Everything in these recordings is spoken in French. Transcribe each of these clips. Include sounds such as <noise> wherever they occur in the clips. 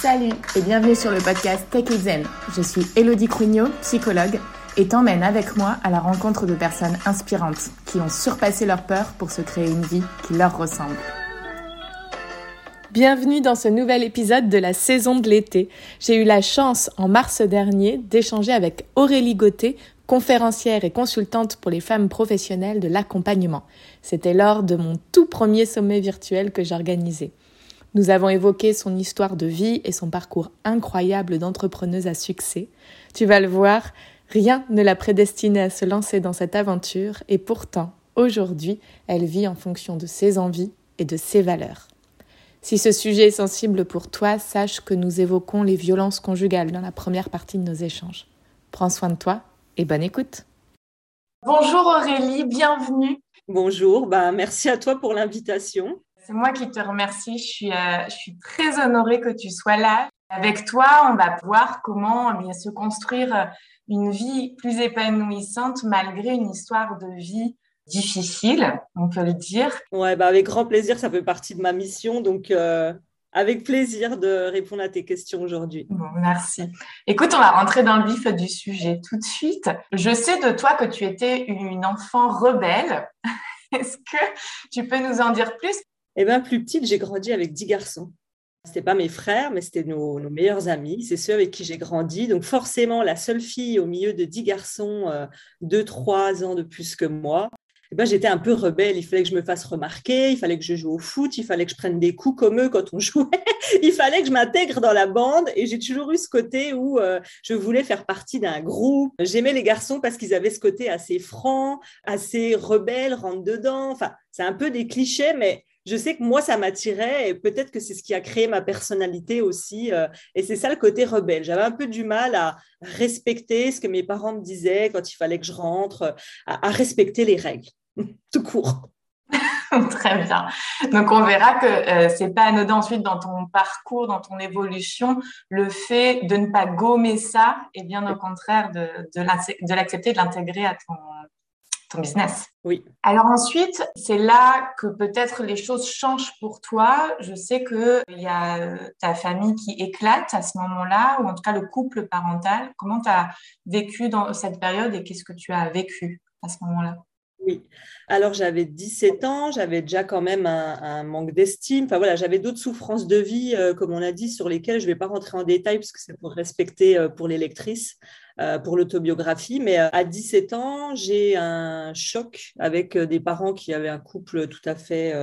Salut et bienvenue sur le podcast Tech Zen. Je suis Elodie Crugnot, psychologue, et t'emmène avec moi à la rencontre de personnes inspirantes qui ont surpassé leur peur pour se créer une vie qui leur ressemble. Bienvenue dans ce nouvel épisode de la saison de l'été. J'ai eu la chance en mars dernier d'échanger avec Aurélie Gauthier, conférencière et consultante pour les femmes professionnelles de l'accompagnement. C'était lors de mon tout premier sommet virtuel que j'organisais. Nous avons évoqué son histoire de vie et son parcours incroyable d'entrepreneuse à succès. Tu vas le voir, rien ne l'a prédestinée à se lancer dans cette aventure et pourtant, aujourd'hui, elle vit en fonction de ses envies et de ses valeurs. Si ce sujet est sensible pour toi, sache que nous évoquons les violences conjugales dans la première partie de nos échanges. Prends soin de toi et bonne écoute. Bonjour Aurélie, bienvenue. Bonjour, bah, merci à toi pour l'invitation. C'est moi qui te remercie, je suis, euh, je suis très honorée que tu sois là. Avec toi, on va voir comment eh bien, se construire une vie plus épanouissante malgré une histoire de vie difficile, on peut le dire. Ouais, bah avec grand plaisir, ça fait partie de ma mission, donc euh, avec plaisir de répondre à tes questions aujourd'hui. Bon, merci. Écoute, on va rentrer dans le vif du sujet tout de suite. Je sais de toi que tu étais une enfant rebelle. <laughs> Est-ce que tu peux nous en dire plus? Eh bien, plus petite, j'ai grandi avec dix garçons. C'était pas mes frères, mais c'était nos, meilleurs amis. C'est ceux avec qui j'ai grandi. Donc forcément, la seule fille au milieu de dix garçons, euh, deux, trois ans de plus que moi. Eh ben, j'étais un peu rebelle. Il fallait que je me fasse remarquer, il fallait que je joue au foot, il fallait que je prenne des coups comme eux quand on <laughs> jouait. il fallait que je m'intègre dans la bande et j'ai toujours eu ce côté où euh, je voulais faire partie d'un groupe. J'aimais les garçons parce qu'ils avaient ce côté assez franc, assez rebelle, rentre dedans. Enfin, c'est un peu des clichés, mais je sais que moi, ça m'attirait et peut-être que c'est ce qui a créé ma personnalité aussi. Euh, et c'est ça le côté rebelle. J'avais un peu du mal à respecter ce que mes parents me disaient quand il fallait que je rentre, à respecter les règles. <laughs> tout court. <laughs> Très bien. Donc on verra que euh, c'est pas anodin ensuite dans ton parcours, dans ton évolution, le fait de ne pas gommer ça et bien au contraire de, de l'accepter, de l'intégrer à ton, ton business. Oui. Alors ensuite, c'est là que peut-être les choses changent pour toi. Je sais qu'il y a euh, ta famille qui éclate à ce moment-là, ou en tout cas le couple parental. Comment tu as vécu dans cette période et qu'est-ce que tu as vécu à ce moment-là? Oui. Alors j'avais 17 ans, j'avais déjà quand même un, manque d'estime. Enfin voilà, j'avais d'autres souffrances de vie, euh, comme on a dit, sur lesquelles je ne vais pas rentrer en détail parce que c'est pour respecter euh, pour les lectrices, euh, pour l'autobiographie. Mais à 17 ans, j'ai un choc avec des parents qui avaient un couple tout à fait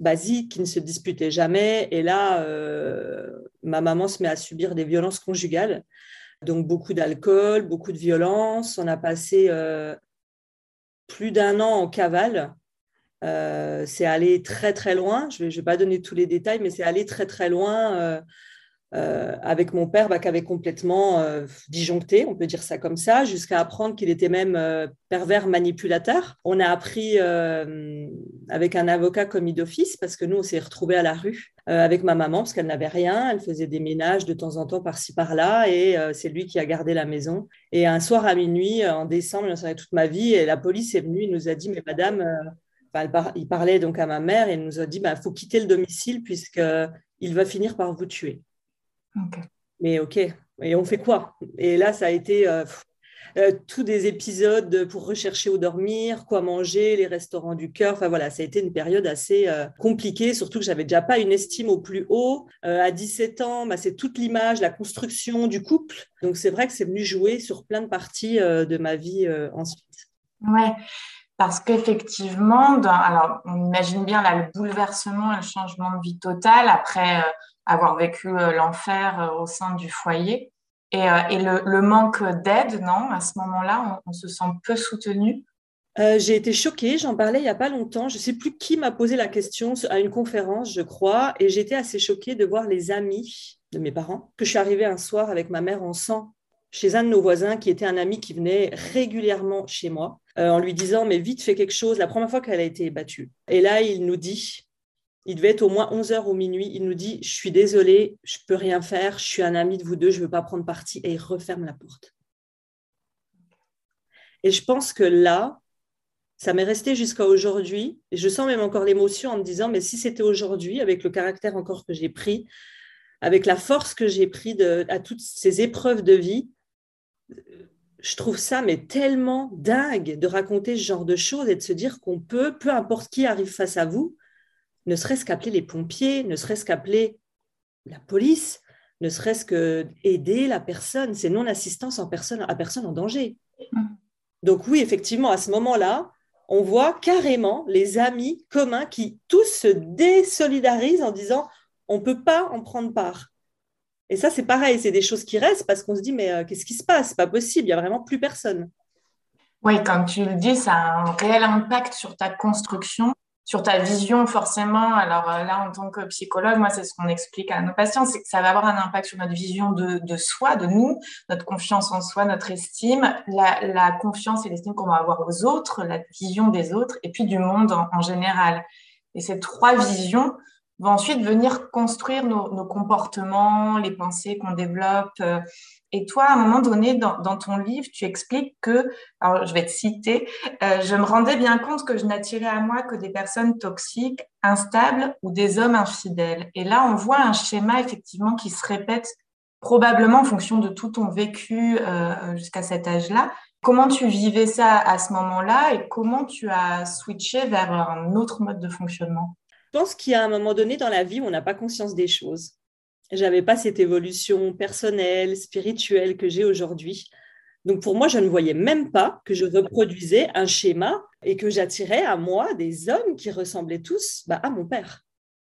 basique, qui ne se disputaient jamais. Et là, ma maman se met à subir des violences conjugales. Donc beaucoup d'alcool, beaucoup de violence. On a passé plus d'un an en cavale. Euh, c'est allé très très loin. Je ne vais, pas donner tous les détails, mais c'est allé très très loin euh, euh, avec mon père bah, qui avait complètement disjoncté, on peut dire ça comme ça, jusqu'à apprendre qu'il était même pervers manipulateur. On a appris avec un avocat commis d'office parce que nous, on s'est retrouvés à la rue avec ma maman parce qu'elle n'avait rien. Elle faisait des ménages de temps en temps par-ci par-là et c'est lui qui a gardé la maison. Et un soir à minuit, en décembre, j'en savais toute ma vie, et la police est venue, il nous a dit, mais madame, il parlait donc à ma mère et il nous a dit, il bah, faut quitter le domicile puisqu'il va finir par vous tuer. Mais ok, et on fait quoi? Et là, ça a été euh, euh, tous des épisodes pour rechercher où dormir, quoi manger, les restaurants du cœur. Enfin voilà, ça a été une période assez euh, compliquée, surtout que j'avais déjà pas une estime au plus haut. à 17 ans, bah, c'est toute l'image, la construction du couple. Donc c'est vrai que c'est venu jouer sur plein de parties de ma vie ensuite. Ouais. Parce qu'effectivement, alors on imagine bien là, le bouleversement, le changement de vie total après avoir vécu euh, l'enfer euh, au sein du foyer. Et, euh, le, manque d'aide, non À ce moment-là, on, se sent peu soutenu? j'ai été choquée, j'en parlais il n'y a pas longtemps. Je ne sais plus qui m'a posé la question à une conférence, je crois, et j'étais assez choquée de voir les amis de mes parents. Que je suis arrivée un soir avec ma mère en sang chez un de nos voisins qui était un ami qui venait régulièrement chez moi en lui disant mais vite fais quelque chose la première fois qu'elle a été battue. Et là il nous dit il devait être au moins 11 heures ou minuit. Il nous dit Je suis désolé, je ne peux rien faire, je suis un ami de vous deux, je ne veux pas prendre parti. Et il referme la porte. Et je pense que là, ça m'est resté jusqu'à aujourd'hui. Et je sens même encore l'émotion en me disant Mais si c'était aujourd'hui, avec le caractère encore que j'ai pris, avec la force que j'ai pris à toutes ces épreuves de vie, je trouve ça mais tellement dingue de raconter ce genre de choses et de se dire qu'on peut, peu importe qui arrive face à vous, ne serait-ce qu'appeler les pompiers, ne serait-ce qu'appeler la police, ne serait-ce que aider la personne, c'est non-assistance en personne, à personne en danger. Mm. Donc oui, effectivement, à ce moment-là, on voit carrément les amis communs qui tous se désolidarisent en disant on ne peut pas en prendre part. Et ça, c'est pareil, c'est des choses qui restent parce qu'on se dit mais euh, qu'est-ce qui se passe? C'est pas possible, il n'y a vraiment plus personne. Oui, comme tu le dis, ça a un réel impact sur ta construction sur ta vision forcément. Alors euh, là, en tant que psychologue, moi, c'est ce qu'on explique à nos patients, c'est que ça va avoir un impact sur notre vision de, de soi, de nous, notre confiance en soi, notre estime, la, confiance et l'estime qu'on va avoir aux autres, la vision des autres, et puis du monde en, général. Et ces trois visions vont ensuite venir construire nos, nos comportements, les pensées qu'on développe. Euh, et toi, à un moment donné, dans, ton livre, tu expliques que, alors je vais te citer, euh, je me rendais bien compte que je n'attirais à moi que des personnes toxiques, instables ou des hommes infidèles. Et là, on voit un schéma effectivement qui se répète probablement en fonction de tout ton vécu euh, jusqu'à cet âge-là. Comment tu vivais ça à ce moment-là et comment tu as switché vers un autre mode de fonctionnement? Je pense qu'il y a un moment donné dans la vie où on n'a pas conscience des choses j'avais pas cette évolution personnelle, spirituelle que j'ai aujourd'hui. Donc pour moi, je ne voyais même pas que je reproduisais un schéma et que j'attirais à moi des hommes qui ressemblaient tous bah, à mon père.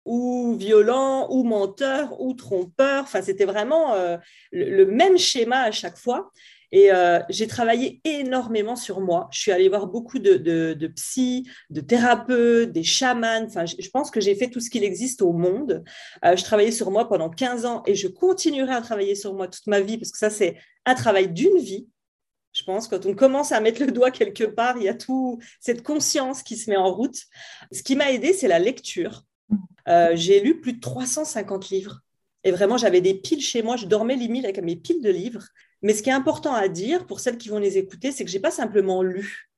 Ou violents, ou menteurs, ou trompeurs. Enfin, c'était vraiment euh, le, même schéma à chaque fois. Et euh, j'ai travaillé énormément sur moi. Je suis allée voir beaucoup de, de, de psy, de thérapeutes, des chamans. Enfin, je, pense que j'ai fait tout ce qu'il existe au monde. Euh, je travaillais sur moi pendant 15 ans et je continuerai à travailler sur moi toute ma vie parce que ça, c'est un travail d'une vie. Je pense quand on commence à mettre le doigt quelque part, il y a tout cette conscience qui se met en route. Ce qui m'a aidé, c'est la lecture. Euh, j'ai lu plus de 350 livres. Et vraiment, j'avais des piles chez moi. Je dormais limite avec mes piles de livres. Mais ce qui est important à dire pour celles qui vont les écouter, c'est que je n'ai pas simplement lu.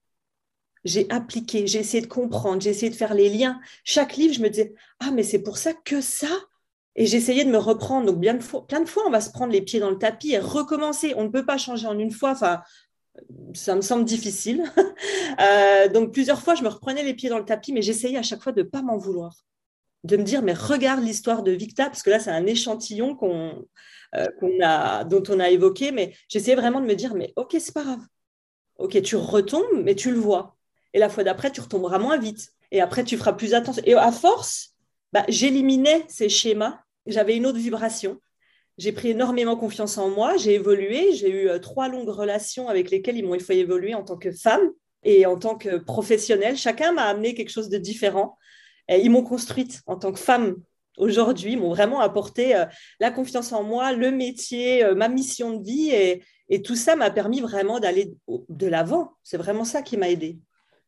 J'ai appliqué, j'ai essayé de comprendre, j'ai essayé de faire les liens. Chaque livre, je me disais, ah, mais c'est pour ça que ça. Et j'essayais de me reprendre. Donc, plein de fois, on va se prendre les pieds dans le tapis et recommencer. On ne peut pas changer en une fois. Enfin, ça me semble difficile. <laughs> Euh, donc, plusieurs fois, je me reprenais les pieds dans le tapis, mais j'essayais à chaque fois de ne pas m'en vouloir. De me dire, mais regarde l'histoire de Victa, parce que là, c'est un échantillon qu'on euh, a, dont on a évoqué, mais j'essayais vraiment de me dire, mais ok, c'est pas grave. Ok, tu retombes, mais tu le vois. Et la fois d'après, tu retomberas moins vite. Et après, tu feras plus attention. Et à force, bah, j'éliminais ces schémas. J'avais une autre vibration. J'ai pris énormément confiance en moi. J'ai évolué. J'ai eu euh, trois longues relations avec lesquelles il m'ont fait évoluer en tant que femme et en tant que professionnelle. Chacun m'a amené quelque chose de différent. Et ils m'ont construite en tant que femme aujourd'hui m'ont vraiment apporté euh, la confiance en moi, le métier, euh, ma mission de vie. Et, tout ça m'a permis vraiment d'aller de l'avant. C'est vraiment ça qui m'a aidé.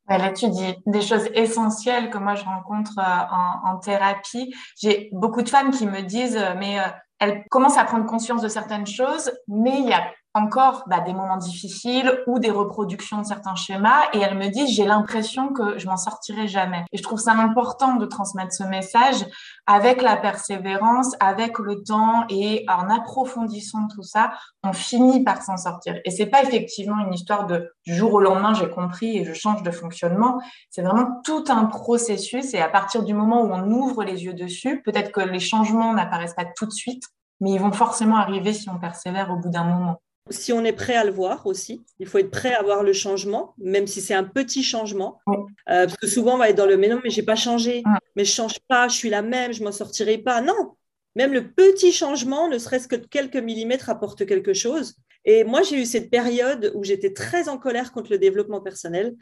là, tu dis des choses essentielles que moi je rencontre euh, en, thérapie. J'ai beaucoup de femmes qui me disent, mais elles commencent à prendre conscience de certaines choses, mais il y a encore bah, des moments difficiles ou des reproductions de certains schémas et elles me disent j'ai l'impression que je m'en sortirai jamais. Et je trouve ça important de transmettre ce message avec la persévérance, avec le temps et en approfondissant tout ça, on finit par s'en sortir. Et c'est pas effectivement une histoire de du jour au lendemain j'ai compris et je change de fonctionnement. C'est vraiment tout un processus et à partir du moment où on ouvre les yeux dessus, peut-être que les changements n'apparaissent pas tout de suite, mais ils vont forcément arriver si on persévère au bout d'un moment si on est prêt à le voir aussi. Il faut être prêt à voir le changement, même si c'est un petit changement. Euh, parce que souvent, on va être dans le mais non, mais j'ai pas changé, mais je change pas, je suis la même, je m'en sortirai pas. Non, même le petit changement, ne serait-ce que de quelques millimètres, apporte quelque chose. Et moi, j'ai eu cette période où j'étais très en colère contre le développement personnel,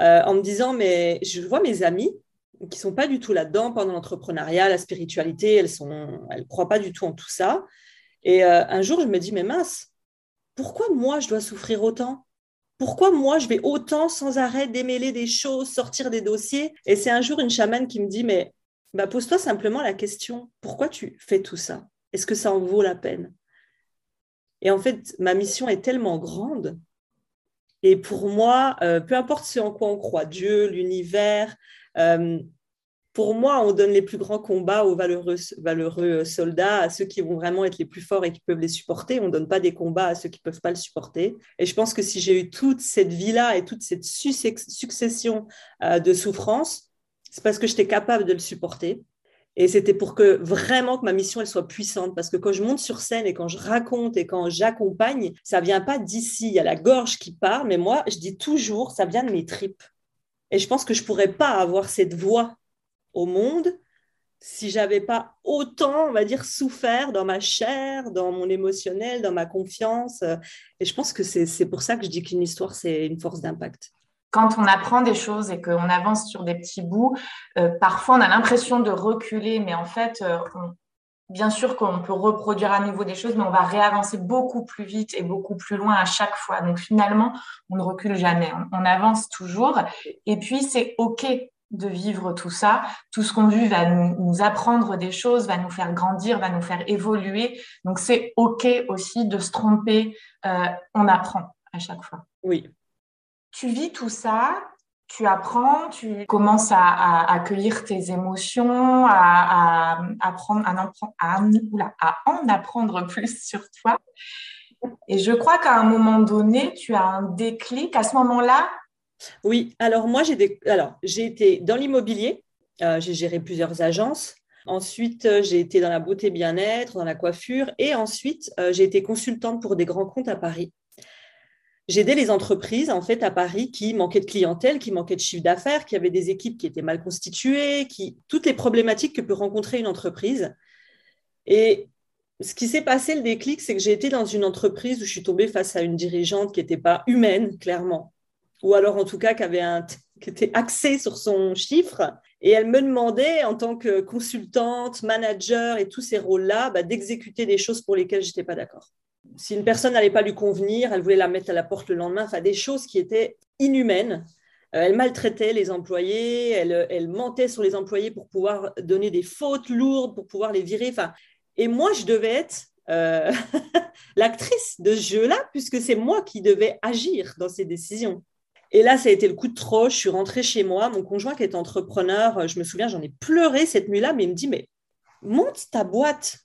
euh, en me disant, mais je vois mes amis qui sont pas du tout là-dedans pendant l'entrepreneuriat, la spiritualité, elles sont, elles croient pas du tout en tout ça. Et euh, un jour, je me dis, mais mince, pourquoi moi je dois souffrir autant? Pourquoi moi je vais autant sans arrêt démêler des choses, sortir des dossiers? Et c'est un jour une chamane qui me dit mais bah, pose-toi simplement la question pourquoi tu fais tout ça? Est-ce que ça en vaut la peine? Et en fait, ma mission est tellement grande. Et pour moi, euh, peu importe ce en quoi on croit, Dieu, l'univers, euh, pour moi, on donne les plus grands combats aux valeureux, soldats, à ceux qui vont vraiment être les plus forts et qui peuvent les supporter. On ne donne pas des combats à ceux qui ne peuvent pas le supporter. Et je pense que si j'ai eu toute cette vie-là et toute cette succession euh, de souffrances, c'est parce que j'étais capable de le supporter. Et c'était pour que vraiment que ma mission elle soit puissante parce que quand je monte sur scène et quand je raconte et quand j'accompagne, ça vient pas d'ici, il y a la gorge qui part, mais moi je dis toujours ça vient de mes tripes. Et je pense que je pourrais pas avoir cette voix au monde si j'avais pas autant, on va dire, souffert dans ma chair, dans mon émotionnel, dans ma confiance. Et je pense que c'est pour ça que je dis qu'une histoire, c'est une force d'impact. Quand on apprend des choses et qu'on avance sur des petits bouts, euh, parfois on a l'impression de reculer, mais en fait, euh, bien sûr qu'on peut reproduire à nouveau des choses, mais on va réavancer beaucoup plus vite et beaucoup plus loin à chaque fois. Donc finalement, on ne recule jamais, on avance toujours. Et puis c'est OK de vivre tout ça. Tout ce qu'on vit va nous, apprendre des choses, va nous faire grandir, va nous faire évoluer. Donc c'est OK aussi de se tromper. Euh, on apprend à chaque fois. Oui. Tu vis tout ça, tu apprends, tu commences à, accueillir tes émotions, à, apprendre, à, en apprendre plus sur toi. Et je crois qu'à un moment donné, tu as un déclic. À ce moment-là, oui, alors moi, j'ai été dans l'immobilier, euh, j'ai géré plusieurs agences. Ensuite, euh, j'ai été dans la beauté bien-être, dans la coiffure. Et ensuite, euh, j'ai été consultante pour des grands comptes à Paris. J'aidais les entreprises, en fait, à Paris qui manquaient de clientèle, qui manquaient de chiffre d'affaires, qui avaient des équipes qui étaient mal constituées, qui, toutes les problématiques que peut rencontrer une entreprise. Et ce qui s'est passé, le déclic, c'est que j'ai été dans une entreprise où je suis tombée face à une dirigeante qui n'était pas humaine, clairement, ou alors en tout cas qui, un, qui était axé sur son chiffre. Et elle me demandait, en tant que consultante, manager et tous ces rôles-là, bah, d'exécuter des choses pour lesquelles je n'étais pas d'accord. Si une personne n'allait pas lui convenir, elle voulait la mettre à la porte le lendemain, enfin des choses qui étaient inhumaines. Euh, elle maltraitait les employés, elle, elle, mentait sur les employés pour pouvoir donner des fautes lourdes, pour pouvoir les virer. Enfin, et moi, je devais être euh, <laughs> l'actrice de ce jeu-là, puisque c'est moi qui devais agir dans ces décisions. Et là, ça a été le coup de trop. Je suis rentrée chez moi. Mon conjoint qui est entrepreneur, je me souviens, j'en ai pleuré cette nuit-là, mais il me dit, mais monte ta boîte.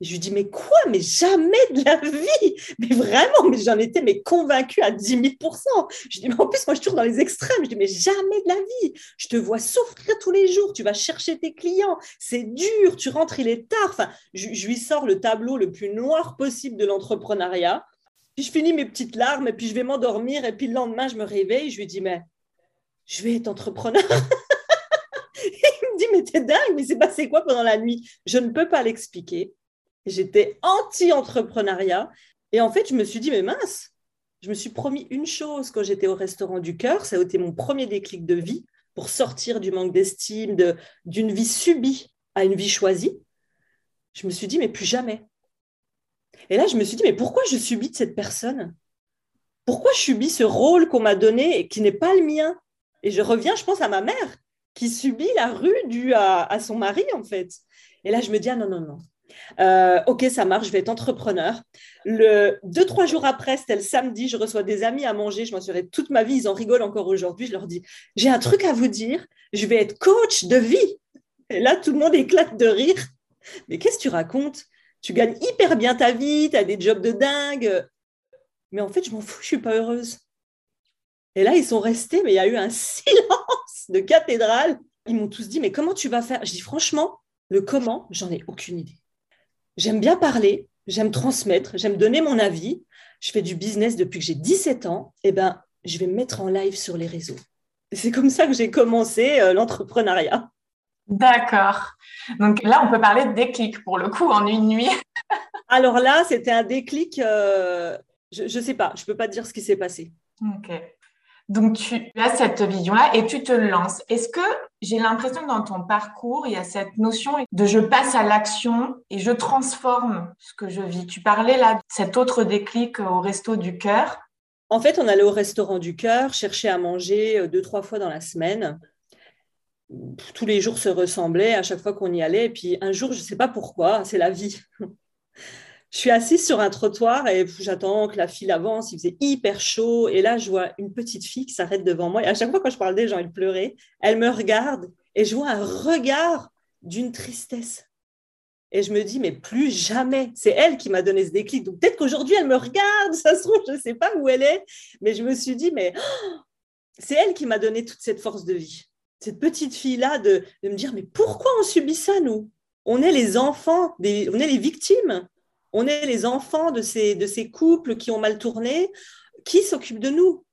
je lui dis, mais quoi? Mais jamais de la vie Mais vraiment, mais j'en étais mais convaincue à 10 000% Je dis, mais en plus, moi, je toujours dans les extrêmes. Je dis, mais jamais de la vie Je te vois souffrir tous les jours. Tu vas chercher tes clients. C'est dur. Tu rentres, il est tard. Je lui sors le tableau le plus noir possible de l'entrepreneuriat. Puis je finis mes petites larmes et puis je vais m'endormir. Et puis le lendemain, je me réveille. Je lui dis, mais je vais être entrepreneur. <laughs> il me dit, mais t'es dingue, mais c'est passé quoi pendant la nuit? Je ne peux pas l'expliquer. J'étais anti-entrepreneuriat. Et en fait, je me suis dit, mais mince, je me suis promis une chose quand j'étais au restaurant du cœur. Ça a été mon premier déclic de vie pour sortir du manque d'estime, d'une vie subie à une vie choisie. Je me suis dit, mais plus jamais. Et là, je me suis dit, mais pourquoi je subis cette personne? Pourquoi je subis ce rôle qu'on m'a donné et qui n'est pas le mien? Et je reviens, je pense à ma mère qui subit la rue due à, son mari, en fait. Et là, je me dis, ah non, non, non. Euh, ok, ça marche, je vais être entrepreneur. Le deux, trois jours après, c'était le samedi, je reçois des amis à manger, je m'en souviens toute ma vie, ils en rigolent encore aujourd'hui. Je leur dis, j'ai un truc à vous dire, je vais être coach de vie. Et là, tout le monde éclate de rire. Mais qu'est-ce que tu racontes? Tu gagnes hyper bien ta vie, tu as des jobs de dingue. Mais en fait, je m'en fous, je suis pas heureuse. Et là, ils sont restés, mais il y a eu un <laughs> silence de cathédrale. Ils m'ont tous dit, mais comment tu vas faire? Je dis, franchement, le comment, j'en ai aucune idée. J'aime bien parler, j'aime transmettre, j'aime donner mon avis. Je fais du business depuis que j'ai 17 ans. Eh ben, je vais me mettre en live sur les réseaux. C'est comme ça que j'ai commencé euh, l'entrepreneuriat. D'accord. Donc là, on peut parler de déclic pour le coup en une nuit. <laughs> Alors là, c'était un déclic, euh, je ne sais pas, je ne peux pas dire ce qui s'est passé. Ok. Donc tu as cette vision-là et tu te lances. Est-ce que j'ai l'impression que dans ton parcours, il y a cette notion de je passe à l'action et je transforme ce que je vis? Tu parlais là de cet autre déclic au resto du cœur. En fait, on allait au restaurant du cœur, chercher à manger euh, deux, trois fois dans la semaine tous les jours se ressemblaient à chaque fois qu'on y allait. Et puis un jour, je ne sais pas pourquoi, c'est la vie. <laughs> je suis assise sur un trottoir et j'attends que la file avance. Il faisait hyper chaud. Et là, je vois une petite fille qui s'arrête devant moi. Et à chaque fois, quand je parle des gens, elle pleurait. Elle me regarde et je vois un regard d'une tristesse. Et je me dis, mais plus jamais. C'est elle qui m'a donné ce déclic. Donc peut-être qu'aujourd'hui, elle me regarde, <laughs> ça se trouve, je ne sais pas où elle est, mais je me suis dit, mais <gasps> c'est elle qui m'a donné toute cette force de vie. Cette petite fille-là, de, me dire, mais pourquoi on subit ça, nous? On est les enfants, des, on est les victimes. On est les enfants de ces, couples qui ont mal tourné. Qui s'occupe de nous?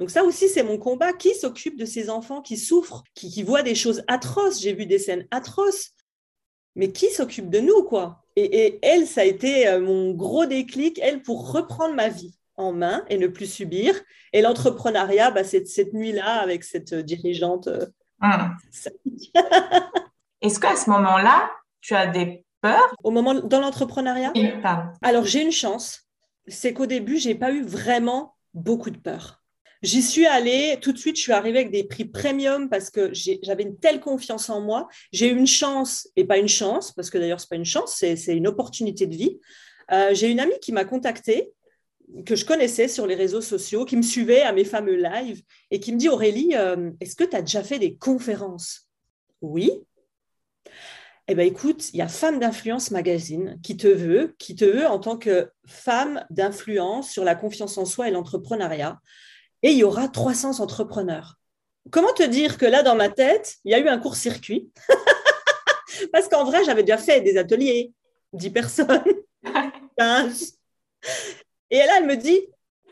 Donc ça aussi, c'est mon combat. Qui s'occupe de ces enfants qui souffrent, qui, voient des choses atroces? J'ai vu des scènes atroces. Mais qui s'occupe de nous, quoi? Et, elle, ça a été euh, mon gros déclic, elle, pour reprendre ma vie en main et ne plus subir. Et l'entrepreneuriat, bah, c'est cette nuit-là avec cette euh, dirigeante. Euh, hum. <laughs> Est-ce qu'à ce moment-là, tu as des peurs? Au moment dans l'entrepreneuriat? Alors j'ai une chance, c'est qu'au début, j'ai pas eu vraiment beaucoup de peur. J'y suis allée, tout de suite, je suis arrivée avec des prix premium parce que j'avais une telle confiance en moi. J'ai eu une chance, et pas une chance, parce que d'ailleurs, ce n'est pas une chance, c'est une opportunité de vie. Euh, j'ai une amie qui m'a contactée, que je connaissais sur les réseaux sociaux, qui me suivait à mes fameux lives et qui me dit Aurélie, euh, est-ce que tu as déjà fait des conférences? Oui. Eh bien, écoute, il y a Femme d'Influence Magazine qui te veut, qui te veut en tant que femme d'influence sur la confiance en soi et l'entrepreneuriat et il y aura 300 entrepreneurs. Comment te dire que là, dans ma tête, il y a eu un court-circuit? <laughs> Parce qu'en vrai, j'avais déjà fait des ateliers, 10 personnes, <laughs> 15. Et là, elle me dit,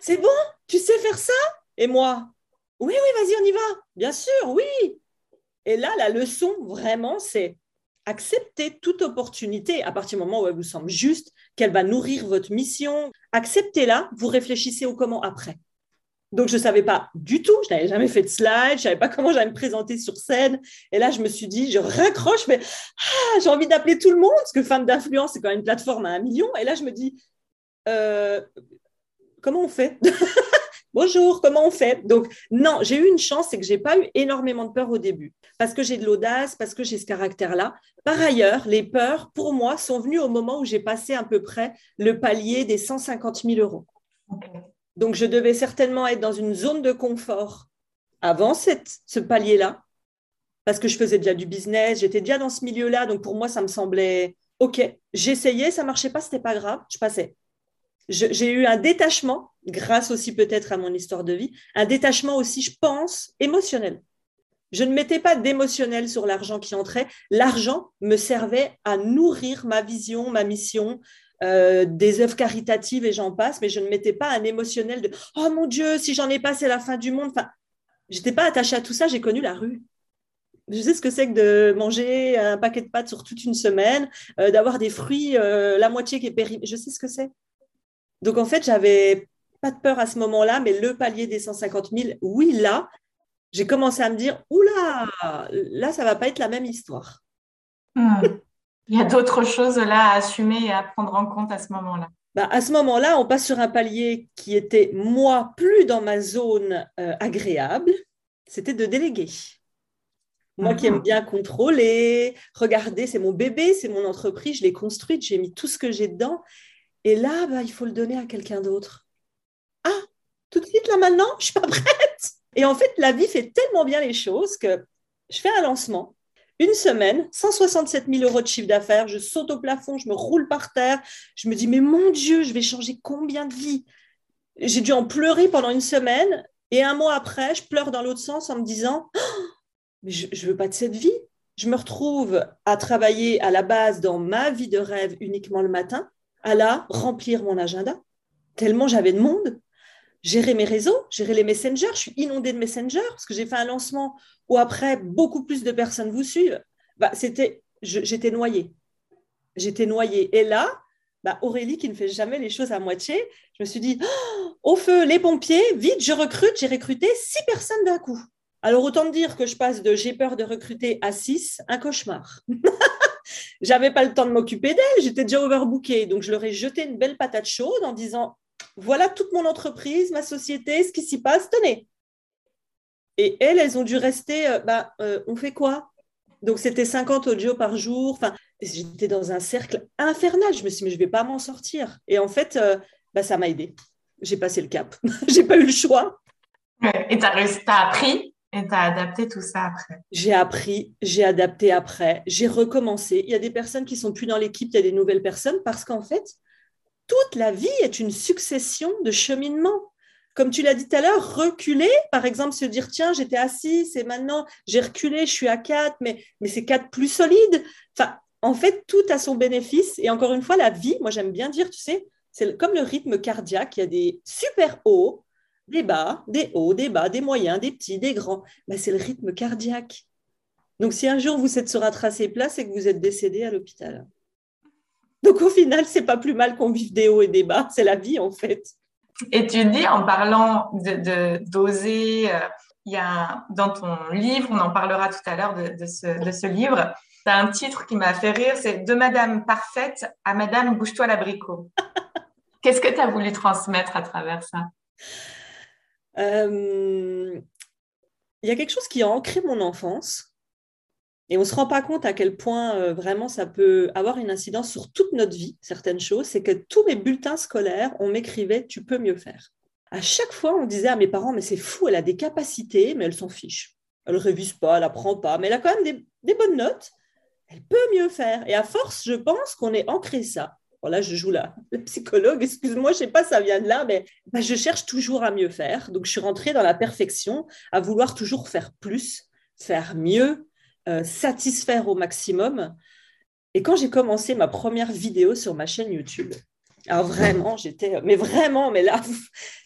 c'est bon, tu sais faire ça? Et moi, oui, oui, vas-y, on y va. Bien sûr, oui. Et là, la leçon, vraiment, c'est accepter toute opportunité à partir du moment où elle vous semble juste, qu'elle va nourrir votre mission. Acceptez-la, vous réfléchissez au comment après. Donc, je ne savais pas du tout, je n'avais jamais fait de slide, je ne savais pas comment j'allais me présenter sur scène. Et là, je me suis dit, je raccroche, mais ah, j'ai envie d'appeler tout le monde, parce que Femme d'influence, c'est quand même une plateforme à un million. Et là, je me dis, euh, comment on fait <laughs> Bonjour, comment on fait Donc, non, j'ai eu une chance, c'est que je n'ai pas eu énormément de peur au début, parce que j'ai de l'audace, parce que j'ai ce caractère-là. Par ailleurs, les peurs, pour moi, sont venues au moment où j'ai passé à peu près le palier des 150 000 euros. Donc, je devais certainement être dans une zone de confort avant ce palier-là, parce que je faisais déjà du business, j'étais déjà dans ce milieu-là, donc pour moi, ça me semblait OK. J'essayais, ça ne marchait pas, ce n'était pas grave, je passais. J'ai eu un détachement, grâce aussi peut-être à mon histoire de vie, un détachement aussi, je pense, émotionnel. Je ne mettais pas d'émotionnel sur l'argent qui entrait. L'argent me servait à nourrir ma vision, ma mission, euh, des œuvres caritatives et j'en passe, mais je ne mettais pas un émotionnel de oh mon Dieu, si j'en ai pas, c'est la fin du monde. Enfin, j'étais pas attachée à tout ça, j'ai connu la rue. Je sais ce que c'est que de manger un paquet de pâtes sur toute une semaine, euh, d'avoir des fruits, euh, la moitié qui est périmée. Je sais ce que c'est. Donc en fait, j'avais pas de peur à ce moment-là, mais le palier des 150 000, oui, là, j'ai commencé à me dire, oula, là, ça va pas être la même histoire. Hmm. Il y a d'autres choses là à assumer et à prendre en compte à ce moment-là. Bah, à ce moment-là, on passe sur un palier qui était, moi, plus dans ma zone euh, agréable, c'était de déléguer. Moi qui aime mhm. bien contrôler, regarder, c'est mon bébé, c'est mon entreprise, je l'ai construite, j'ai mis tout ce que j'ai dedans. Et là, bah, il faut le donner à quelqu'un d'autre. Ah, tout de suite, là maintenant, je ne suis pas prête. Et en fait, la vie fait tellement bien les choses que je fais un lancement une semaine, 167 000 euros de chiffre d'affaires, je saute au plafond, je me roule par terre, je me dis, mais mon Dieu, je vais changer combien de vies? J'ai dû en pleurer pendant une semaine, et un mois après, je pleure dans l'autre sens en me disant, oh, je ne veux pas de cette vie. Je me retrouve à travailler à la base dans ma vie de rêve uniquement le matin, à la remplir mon agenda, tellement j'avais de monde gérer mes réseaux, gérer les messengers. Je suis inondée de messengers parce que j'ai fait un lancement où après, beaucoup plus de personnes vous suivent. Bah, c'était, j'étais noyée. J'étais noyée. Et là, bah, Aurélie, qui ne fait jamais les choses à moitié, je me suis dit, oh, au feu, les pompiers, vite, je recrute. J'ai recruté six personnes d'un coup. Alors, autant dire que je passe de j'ai peur de recruter à six, un cauchemar. <laughs> J'avais pas le temps de m'occuper d'elle, j'étais déjà overbookée. Donc, je leur ai jeté une belle patate chaude en disant voilà toute mon entreprise, ma société, ce qui s'y passe, tenez. Et elles, elles ont dû rester, euh, bah, euh, on fait quoi? Donc c'était 50 audios par jour. Enfin, j'étais dans un cercle infernal. Je me suis dit, mais je vais pas m'en sortir. Et en fait, euh, bah, ça m'a aidé. J'ai passé le cap. <laughs> J'ai pas eu le choix. Et tu as, appris? Et tu as adapté tout ça après J'ai appris, j'ai adapté après, j'ai recommencé. Il y a des personnes qui sont plus dans l'équipe, il y a des nouvelles personnes parce qu'en fait, toute la vie est une succession de cheminements. Comme tu l'as dit tout à l'heure, reculer, par exemple, se dire tiens, j'étais assis, c'est maintenant, j'ai reculé, je suis à 4, mais, c'est 4 plus solide. En fait, tout a son bénéfice. Et encore une fois, la vie, moi j'aime bien dire, tu sais, c'est comme le rythme cardiaque, il y a des super hauts, des bas, des hauts, des bas, des moyens, des petits, des grands. Ben, c'est le rythme cardiaque. Donc si un jour vous êtes sur un tracé plat, c'est que vous êtes décédé à l'hôpital. Donc au final, c'est pas plus mal qu'on vive des hauts et des bas, c'est la vie en fait. Et tu dis, en parlant de d'oser, euh, il y a dans ton livre, on en parlera tout à l'heure de, ce, de ce livre, tu as un titre qui m'a fait rire, c'est De Madame Parfaite à Madame Bouge-toi l'abricot. <laughs> Qu'est-ce que tu as voulu transmettre à travers ça? Euh, Il y a quelque chose qui a ancré mon enfance. Et on ne se rend pas compte à quel point euh, vraiment ça peut avoir une incidence sur toute notre vie, certaines choses. C'est que tous mes bulletins scolaires, on m'écrivait Tu peux mieux faire. À chaque fois, on disait à mes parents Mais c'est fou, elle a des capacités, mais elle s'en fiche. Elle ne révise pas, elle n'apprend pas, mais elle a quand même des bonnes notes. Elle peut mieux faire. Et à force, je pense qu'on est ancré ça. Voilà, je joue là. Le <laughs> psychologue, excuse-moi, je sais pas, ça vient de là, mais bah, je cherche toujours à mieux faire. Donc, je suis rentrée dans la perfection, à vouloir toujours faire plus, faire mieux, euh, satisfaire au maximum. Et quand j'ai commencé ma première vidéo sur ma chaîne YouTube, alors vraiment, j'étais, mais vraiment, mais là, <laughs>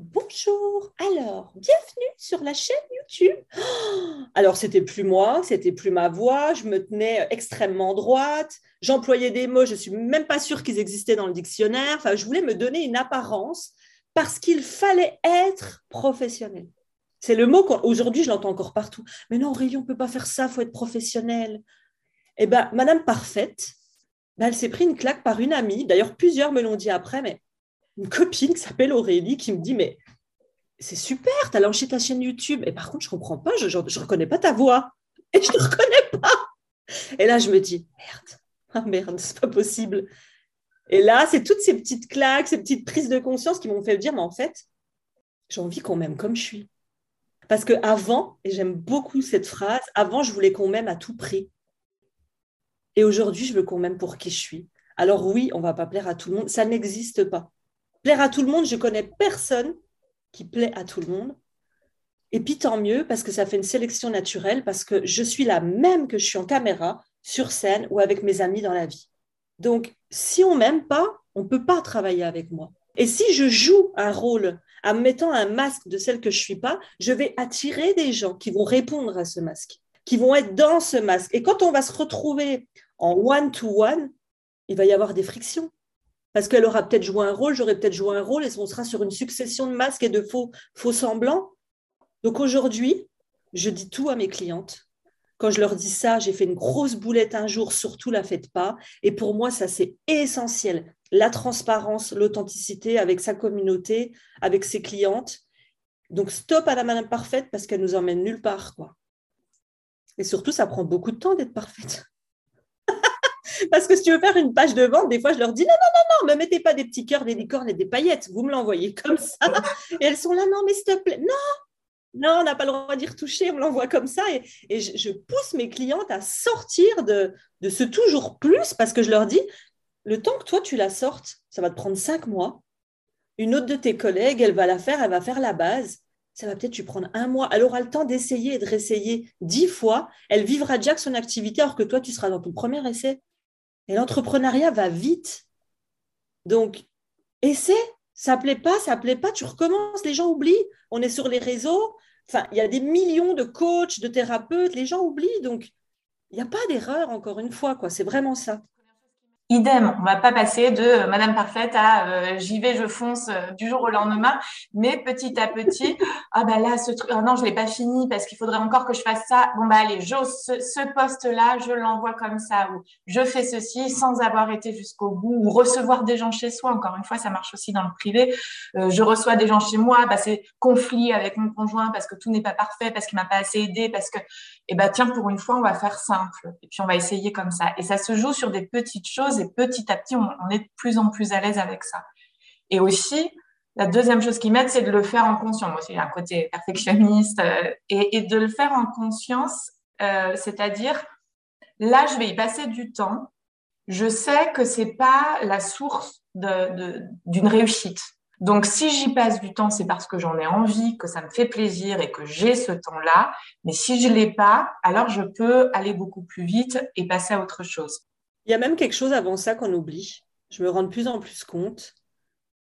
Bonjour, alors, bienvenue sur la chaîne YouTube. <gasps> alors, c'était plus moi, c'était plus ma voix, je me tenais extrêmement droite, j'employais des mots, je suis même pas sûre qu'ils existaient dans le dictionnaire. Enfin, je voulais me donner une apparence parce qu'il fallait être professionnel. C'est le mot qu'aujourd'hui, je l'entends encore partout. Mais non, Aurélie, on ne peut pas faire ça, faut être professionnel. Eh bien, Madame Parfaite, ben, elle s'est pris une claque par une amie. D'ailleurs, plusieurs me l'ont dit après, mais une copine qui s'appelle Aurélie qui me dit Mais c'est super, tu as lancé ta chaîne YouTube. Et par contre, je ne comprends pas, je ne reconnais pas ta voix. <laughs> Et je ne reconnais pas. Et là, je me dis Merde, ah merde, c'est pas possible. Et là, c'est toutes ces petites claques, ces petites prises de conscience qui m'ont fait dire Mais en fait, j'ai envie qu'on m'aime comme je suis. Parce que avant, et j'aime beaucoup cette phrase, avant, je voulais qu'on m'aime à tout prix. Et aujourd'hui, je veux qu'on m'aime pour qui je suis. Alors oui, on ne va pas plaire à tout le monde, ça n'existe pas. Plaire à tout le monde, je connais personne qui plaît à tout le monde. Et puis tant mieux, parce que ça fait une sélection naturelle, parce que je suis la même que je suis en caméra, sur scène ou avec mes amis dans la vie. Donc, si on m'aime pas, on ne peut pas travailler avec moi. Et si je joue un rôle en mettant un masque de celle que je suis pas, je vais attirer des gens qui vont répondre à ce masque, qui vont être dans ce masque. Et quand on va se retrouver en one-to-one, il va y avoir des frictions parce qu'elle aura peut-être joué un rôle, j'aurais peut-être joué un rôle, et on sera sur une succession de masques et de faux, faux semblants. Donc aujourd'hui, je dis tout à mes clientes. Quand je leur dis ça, j'ai fait une grosse boulette un jour, surtout la faites pas. Et pour moi, ça c'est essentiel. La transparence, l'authenticité avec sa communauté, avec ses clientes. Donc stop à la madame parfaite parce qu'elle nous emmène nulle part, quoi. Et surtout, ça prend beaucoup de temps d'être parfaite. Parce que si tu veux faire une page de vente, des fois, je leur dis non, non, non, non, me mettez pas des petits cœurs, des licornes et des paillettes. Vous me l'envoyez comme ça. Et elles sont là, non, mais s'il te plaît, non, non, on n'a pas le droit d'y retoucher, on me l'envoie comme ça. Et, je, pousse mes clientes à sortir de, de ce toujours plus parce que je leur dis le temps que toi, tu la sortes, ça va te prendre cinq mois. Une autre de tes collègues, elle va la faire, elle va faire la base ça va peut-être lui prendre un mois. Elle aura le temps d'essayer et de réessayer dix fois. Elle vivra déjà que son activité alors que toi, tu seras dans ton premier essai. Et l'entrepreneuriat va vite. Donc, essaie. Ça ne plaît pas, ça ne plaît pas, tu recommences. Les gens oublient. On est sur les réseaux. Enfin, il y a des millions de coachs, de thérapeutes. Les gens oublient. Donc, il n'y a pas d'erreur, encore une fois. C'est vraiment ça idem. On va pas passer de euh, Madame Parfaite à euh, j'y vais, je fonce euh, du jour au lendemain, mais petit à petit, <laughs> ah bah là, ce truc, oh non, je l'ai pas fini parce qu'il faudrait encore que je fasse ça. Bon bah allez, j'ose ce, poste-là, je l'envoie comme ça, ou je fais ceci sans avoir été jusqu'au bout, ou recevoir des gens chez soi. Encore une fois, ça marche aussi dans le privé. je reçois des gens chez moi, bah c'est conflit avec mon conjoint parce que tout n'est pas parfait, parce qu'il m'a pas assez aidé, parce que, eh bah tiens, pour une fois, on va faire simple, et puis on va essayer comme ça. Et ça se joue sur des petites choses et petit à petit, on, est de plus en plus à l'aise avec ça. Et aussi, la deuxième chose qui m'aide, c'est de le faire en conscience. Moi j'ai un côté perfectionniste euh, et, de le faire en conscience, euh, c'est-à-dire là, je vais y passer du temps. Je sais que c'est pas la source d'une réussite. Donc, si j'y passe du temps, c'est parce que j'en ai envie, que ça me fait plaisir et que j'ai ce temps-là. Mais si je l'ai pas, alors je peux aller beaucoup plus vite et passer à autre chose. Il y a même quelque chose avant ça qu'on oublie. Je me rends de plus en plus compte,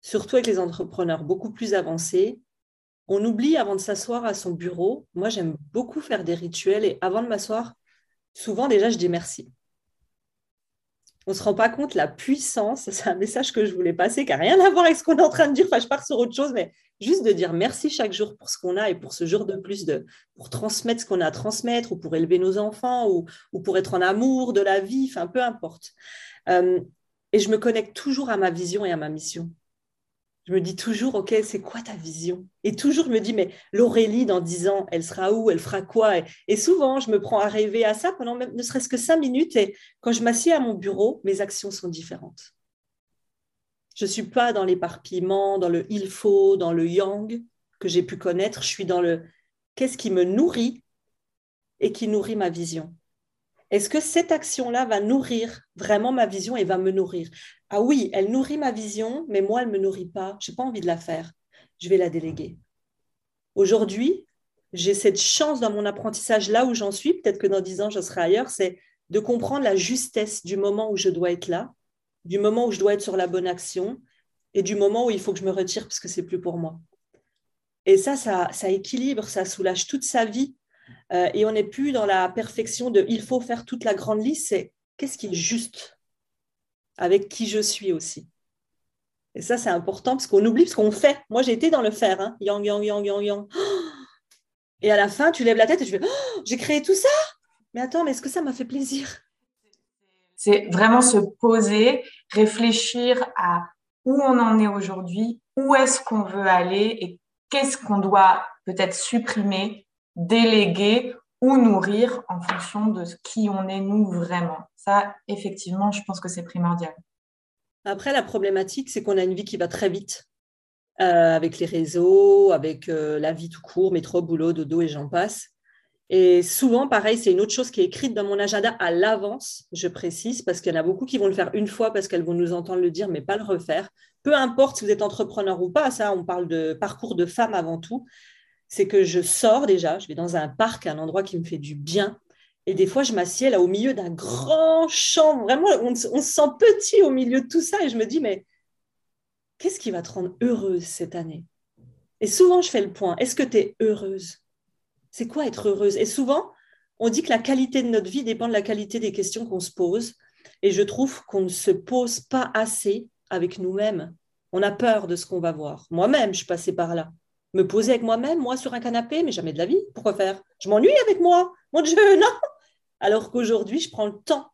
surtout avec les entrepreneurs beaucoup plus avancés. On oublie avant de s'asseoir à son bureau. Moi, j'aime beaucoup faire des rituels et avant de m'asseoir, souvent déjà, je dis merci on ne se rend pas compte la puissance. <laughs> C'est un message que je voulais passer qui n'a rien à voir avec ce qu'on est en train de dire. Enfin, je pars sur autre chose, mais juste de dire merci chaque jour pour ce qu'on a et pour ce jour de plus, pour transmettre ce qu'on a à transmettre ou pour élever nos enfants ou, ou pour être en amour de la vie, enfin, peu importe. Euh, et je me connecte toujours à ma vision et à ma mission je me dis toujours, OK, c'est quoi ta vision? Et toujours, je me dis, mais l'Aurélie, dans dix ans, elle sera où? Elle fera quoi? Et, souvent, je me prends à rêver à ça pendant ne serait-ce que cinq minutes. Et quand je m'assieds à mon bureau, mes actions sont différentes. Je ne suis pas dans l'éparpillement, dans le il faut, dans le yang que j'ai pu connaître. Je suis dans le qu'est-ce qui me nourrit et qui nourrit ma vision. Est-ce que cette action-là va nourrir vraiment ma vision et va me nourrir? Ah oui, elle nourrit ma vision, mais moi, elle ne me nourrit pas. Je n'ai pas envie de la faire. Je vais la déléguer. Aujourd'hui, j'ai cette chance dans mon apprentissage là où j'en suis, peut-être que dans dix ans, je serai ailleurs, c'est de comprendre la justesse du moment où je dois être là, du moment où je dois être sur la bonne action et du moment où il faut que je me retire parce que c'est plus pour moi. Et ça, ça, ça équilibre, ça soulage toute sa vie euh, et on n'est plus dans la perfection de il faut faire toute la grande liste, c'est qu'est-ce qui est juste avec qui je suis aussi? Et ça, c'est important parce qu'on oublie, parce qu'on fait. Moi, j'ai été dans le faire, hein. yang, yang, yang, yang, yang. <gasps> Et à la fin, tu lèves la tête et tu fais oh, J'ai créé tout ça Mais attends, mais est-ce que ça m'a fait plaisir? C'est vraiment se poser, réfléchir à où on en est aujourd'hui, où est-ce qu'on veut aller et qu'est-ce qu'on doit peut-être supprimer déléguer ou nourrir en fonction de qui on est nous vraiment. Ça, effectivement, je pense que c'est primordial. Après, la problématique, c'est qu'on a une vie qui va très vite, euh, avec les réseaux, avec euh, la vie tout court, métro, boulot, dodo et j'en passe. Et souvent, pareil, c'est une autre chose qui est écrite dans mon agenda à l'avance, je précise, parce qu'il y en a beaucoup qui vont le faire une fois parce qu'elles vont nous entendre le dire, mais pas le refaire. Peu importe si vous êtes entrepreneur ou pas, ça, on parle de parcours de femme avant tout c'est que je sors déjà, je vais dans un parc, un endroit qui me fait du bien. Et des fois, je m'assieds là au milieu d'un grand champ. Vraiment, on, se sent petit au milieu de tout ça. Et je me dis, mais qu'est-ce qui va te rendre heureuse cette année? Et souvent, je fais le point. Est-ce que tu es heureuse? C'est quoi être heureuse? Et souvent, on dit que la qualité de notre vie dépend de la qualité des questions qu'on se pose. Et je trouve qu'on ne se pose pas assez avec nous-mêmes. On a peur de ce qu'on va voir. Moi-même, je suis passée par là me poser avec moi-même, moi sur un canapé, mais jamais de la vie. Pourquoi faire? Je m'ennuie avec moi. Mon Dieu, <laughs> non Alors qu'aujourd'hui, je prends le temps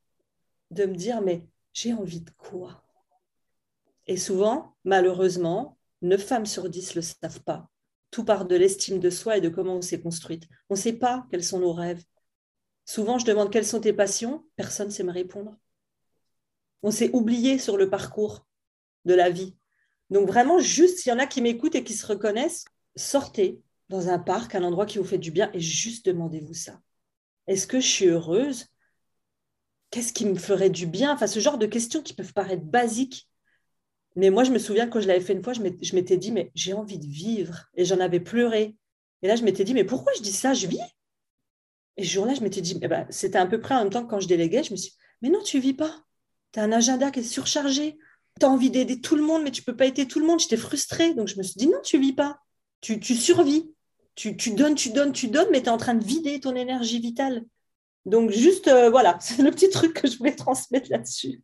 de me dire, mais j'ai envie de quoi? Et souvent, malheureusement, neuf femmes sur 10 ne le savent pas. Tout part de l'estime de soi et de comment on s'est construite. On ne sait pas quels sont nos rêves. Souvent, je demande quelles sont tes passions, personne ne sait me répondre. On s'est oublié sur le parcours de la vie. Donc vraiment, juste s'il y en a qui m'écoutent et qui se reconnaissent, sortez dans un parc, un endroit qui vous fait du bien, et juste demandez-vous ça. Est-ce que je suis heureuse? Qu'est-ce qui me ferait du bien? Enfin, ce genre de questions qui peuvent paraître basiques. Mais moi, je me souviens quand je l'avais fait une fois, je m'étais dit, mais j'ai envie de vivre. Et j'en avais pleuré. Et là, je m'étais dit, mais pourquoi je dis ça? Je vis. Et ce jour-là, je m'étais dit, eh ben, c'était à peu près en même temps que quand je déléguais, je me suis dit, mais non, tu vis pas. Tu as un agenda qui est surchargé. Tu as envie d'aider tout le monde, mais tu peux pas aider tout le monde. J'étais frustrée. Donc, je me suis dit, non, tu vis pas tu, tu survis. Tu, tu, donnes, tu donnes, tu donnes, mais tu es en train de vider ton énergie vitale. Donc, juste, euh, voilà, <laughs> c'est le petit truc que je voulais transmettre là-dessus.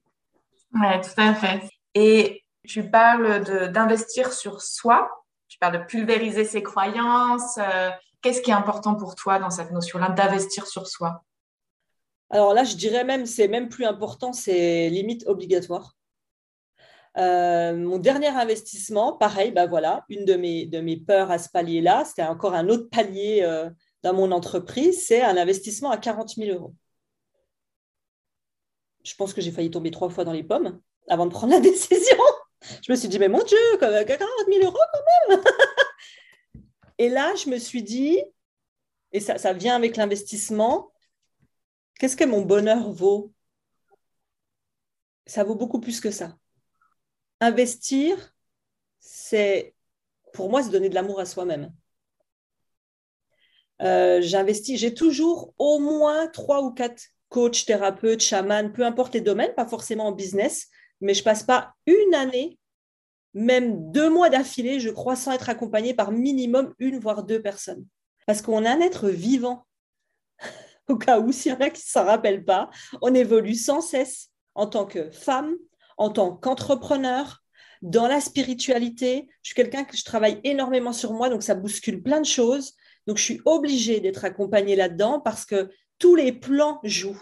Oui, tout à fait. Et tu parles d'investir sur soi, tu parles de pulvériser ses croyances. Euh, qu'est-ce qui est important pour toi dans cette notion-là d'investir sur soi? Alors là, je dirais même, c'est même plus important, c'est limite obligatoire. Euh, mon dernier investissement, pareil, bah voilà, une de mes, de mes peurs à ce palier-là, c'était encore un autre palier euh, dans mon entreprise, c'est un investissement à 40 000 euros. Je pense que j'ai failli tomber trois fois dans les pommes avant de prendre la <laughs> décision. Je me suis dit, mais mon Dieu, 40 000 euros quand même. <laughs> et là, je me suis dit, et ça, ça vient avec l'investissement, qu'est-ce que mon bonheur vaut? Ça vaut beaucoup plus que ça. Investir, c'est, pour moi, c'est donner de l'amour à soi-même. Euh, j'investis, j'ai toujours au moins trois ou quatre coachs, thérapeutes, chamans, peu importe les domaines, pas forcément en business, mais je passe pas une année, même deux mois d'affilée, je crois, sans être accompagnée par minimum une voire deux personnes. Parce qu'on a un être vivant. <laughs> Au cas où, s'il y en a qui ne s'en rappellent pas, on évolue sans cesse en tant que femme, en tant qu'entrepreneur, dans la spiritualité. Je suis quelqu'un que je travaille énormément sur moi, donc ça bouscule plein de choses. Donc je suis obligée d'être accompagnée là-dedans parce que tous les plans jouent.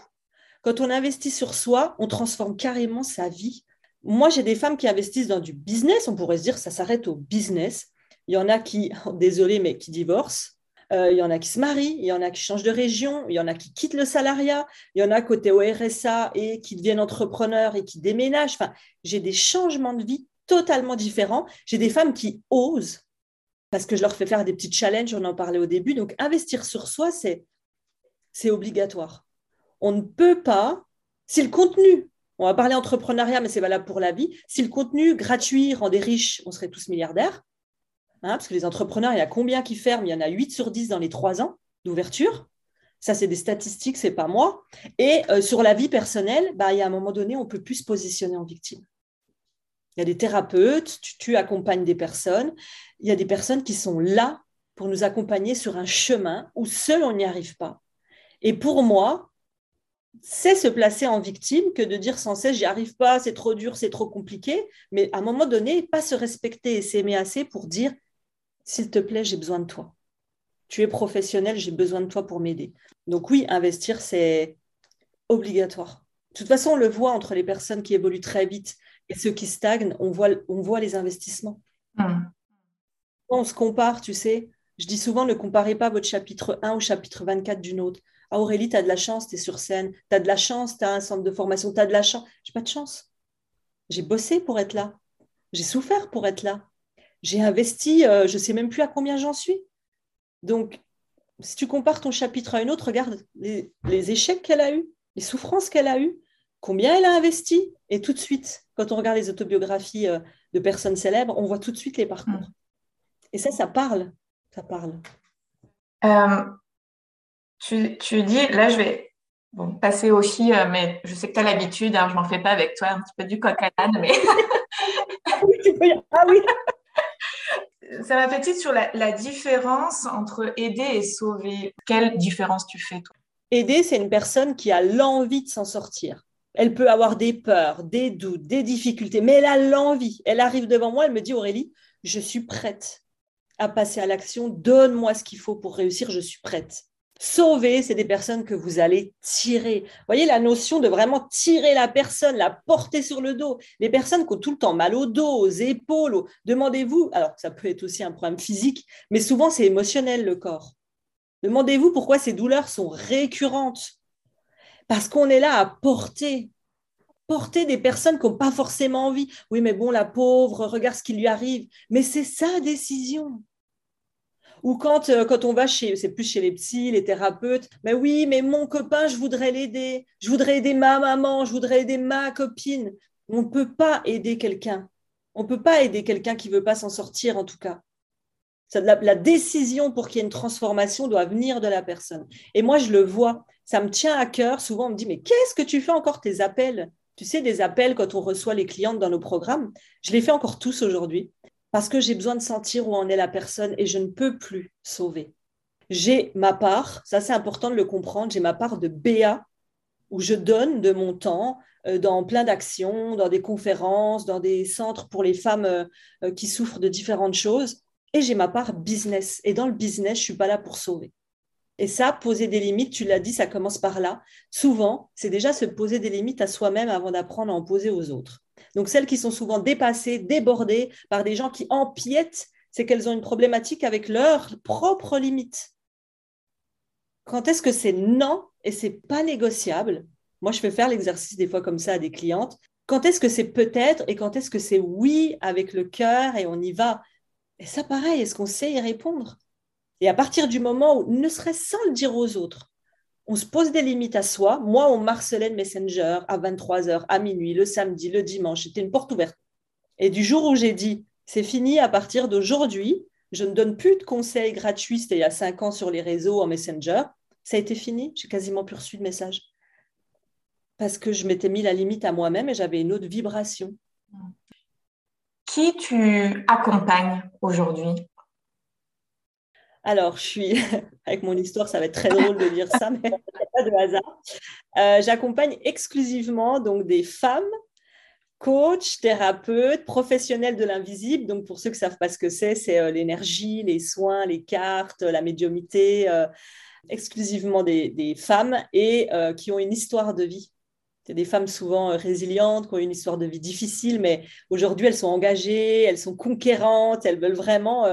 Quand on investit sur soi, on transforme carrément sa vie. Moi, j'ai des femmes qui investissent dans du business. On pourrait se dire ça s'arrête au business. Il y en a qui, <laughs> désolé, mais qui divorcent. Euh, il y en a qui se marient, il y en a qui changent de région, il y en a qui quittent le salariat, il y en a côté au RSA et qui deviennent entrepreneurs et qui déménagent. J'ai des changements de vie totalement différents. J'ai des femmes qui osent parce que je leur fais faire des petits challenges, on en parlait au début. Donc, investir sur soi, c'est, c'est obligatoire. On ne peut pas, si le contenu, on va parler entrepreneuriat, mais c'est valable pour la vie, si le contenu gratuit rendait riche, on serait tous milliardaires. Hein, parce que les entrepreneurs, il y a combien qui ferment? Il y en a 8 sur 10 dans les 3 ans d'ouverture. Ça, c'est des statistiques, c'est pas moi. Et euh, sur la vie personnelle, bah, il y a un moment donné, on ne peut plus se positionner en victime. Il y a des thérapeutes, tu, accompagnes des personnes. Il y a des personnes qui sont là pour nous accompagner sur un chemin où seul on n'y arrive pas. Et pour moi, c'est se placer en victime que de dire sans cesse j'y arrive pas, c'est trop dur, c'est trop compliqué. Mais à un moment donné, pas se respecter et s'aimer assez pour dire s'il te plaît, j'ai besoin de toi. Tu es professionnel, j'ai besoin de toi pour m'aider. Donc oui, investir, c'est obligatoire. De toute façon, on le voit entre les personnes qui évoluent très vite et ceux qui stagnent, on voit, on voit les investissements. Hmm. On se compare, tu sais. Je dis souvent, ne comparez pas votre chapitre 1 au chapitre 24 d'une autre. Ah, Aurélie, tu as de la chance, tu es sur scène. Tu as de la chance, tu as un centre de formation, tu as de la chance. J'ai pas de chance. J'ai bossé pour être là. J'ai souffert pour être là. J'ai investi, euh, je ne sais même plus à combien j'en suis. Donc, si tu compares ton chapitre à une autre, regarde les, les échecs qu'elle a eus, les souffrances qu'elle a eues, combien elle a investi. Et tout de suite, quand on regarde les autobiographies euh, de personnes célèbres, on voit tout de suite les parcours. Mm. Et ça, ça parle. Ça parle. Euh, tu, dis, là, je vais passer aussi, euh, mais je sais que tu as l'habitude, alors je m'en fais pas avec toi, un petit peu du coq à l'âne, mais. ah oui! M'a fait titre sur la, différence entre aider et sauver. Quelle différence tu fais, toi? Aider, c'est une personne qui a l'envie de s'en sortir. Elle peut avoir des peurs, des doutes, des difficultés, mais elle a l'envie. Elle arrive devant moi, elle me dit Aurélie, je suis prête à passer à l'action. Donne-moi ce qu'il faut pour réussir, je suis prête. Sauver, c'est des personnes que vous allez tirer. Vous voyez la notion de vraiment tirer la personne, la porter sur le dos. Les personnes qui ont tout le temps mal au dos, aux épaules, demandez-vous, alors ça peut être aussi un problème physique, mais souvent c'est émotionnel le corps. Demandez-vous pourquoi ces douleurs sont récurrentes. Parce qu'on est là à porter, porter des personnes qui n'ont pas forcément envie. Oui, mais bon, la pauvre, regarde ce qui lui arrive. Mais c'est sa décision. Ou quand, euh, quand on va chez, c'est plus chez les psys, les thérapeutes, mais oui, mais mon copain, je voudrais l'aider. Je voudrais aider ma maman, je voudrais aider ma copine. On ne peut pas aider quelqu'un. On ne peut pas aider quelqu'un qui ne veut pas s'en sortir, en tout cas. La, la, décision pour qu'il y ait une transformation doit venir de la personne. Et moi, je le vois ça me tient à cœur. Souvent, on me dit, mais qu'est-ce que tu fais encore tes appels? Tu sais, des appels quand on reçoit les clientes dans nos programmes, je les fais encore tous aujourd'hui parce que j'ai besoin de sentir où en est la personne et je ne peux plus sauver. J'ai ma part, ça c'est important de le comprendre, j'ai ma part de BA où je donne de mon temps euh, dans plein d'actions, dans des conférences, dans des centres pour les femmes euh, euh, qui souffrent de différentes choses. Et j'ai ma part business. Et dans le business, je ne suis pas là pour sauver. Et ça, poser des limites, tu l'as dit, ça commence par là. Souvent, c'est déjà se poser des limites à soi-même avant d'apprendre à en poser aux autres. Donc, celles qui sont souvent dépassées, débordées par des gens qui empiètent, c'est qu'elles ont une problématique avec leurs propres limites. Quand est-ce que c'est non et c'est pas négociable? Moi, je fais faire l'exercice des fois comme ça à des clientes. quand est-ce que c'est peut-être et quand est-ce que c'est oui avec le cœur et on y va? Et ça, pareil, est-ce qu'on sait y répondre? Et à partir du moment où, ne serait-ce sans le dire aux autres, on se pose des limites à soi. Moi, on marcelait le Messenger à 23h, à minuit, le samedi, le dimanche. C'était une porte ouverte. Et du jour où j'ai dit, c'est fini à partir d'aujourd'hui, je ne donne plus de conseils gratuits, c'était il y a cinq ans sur les réseaux en Messenger, ça a été fini, j'ai quasiment plus reçu de messages. Parce que je m'étais mis la limite à moi-même et j'avais une autre vibration. Qui tu accompagnes aujourd'hui? Alors, je suis, <laughs> avec mon histoire, ça va être très drôle de dire ça, mais <laughs> pas de hasard. Euh, j'accompagne exclusivement donc des femmes coach, thérapeute, professionnel de l'invisible. Donc, pour ceux qui savent pas ce que c'est, c'est euh, l'énergie, les soins, les cartes, la médiumité, euh, exclusivement des, femmes et qui ont une histoire de vie. C'est des femmes souvent résilientes, qui ont une histoire de vie difficile, mais aujourd'hui, elles sont engagées, elles sont conquérantes, elles veulent vraiment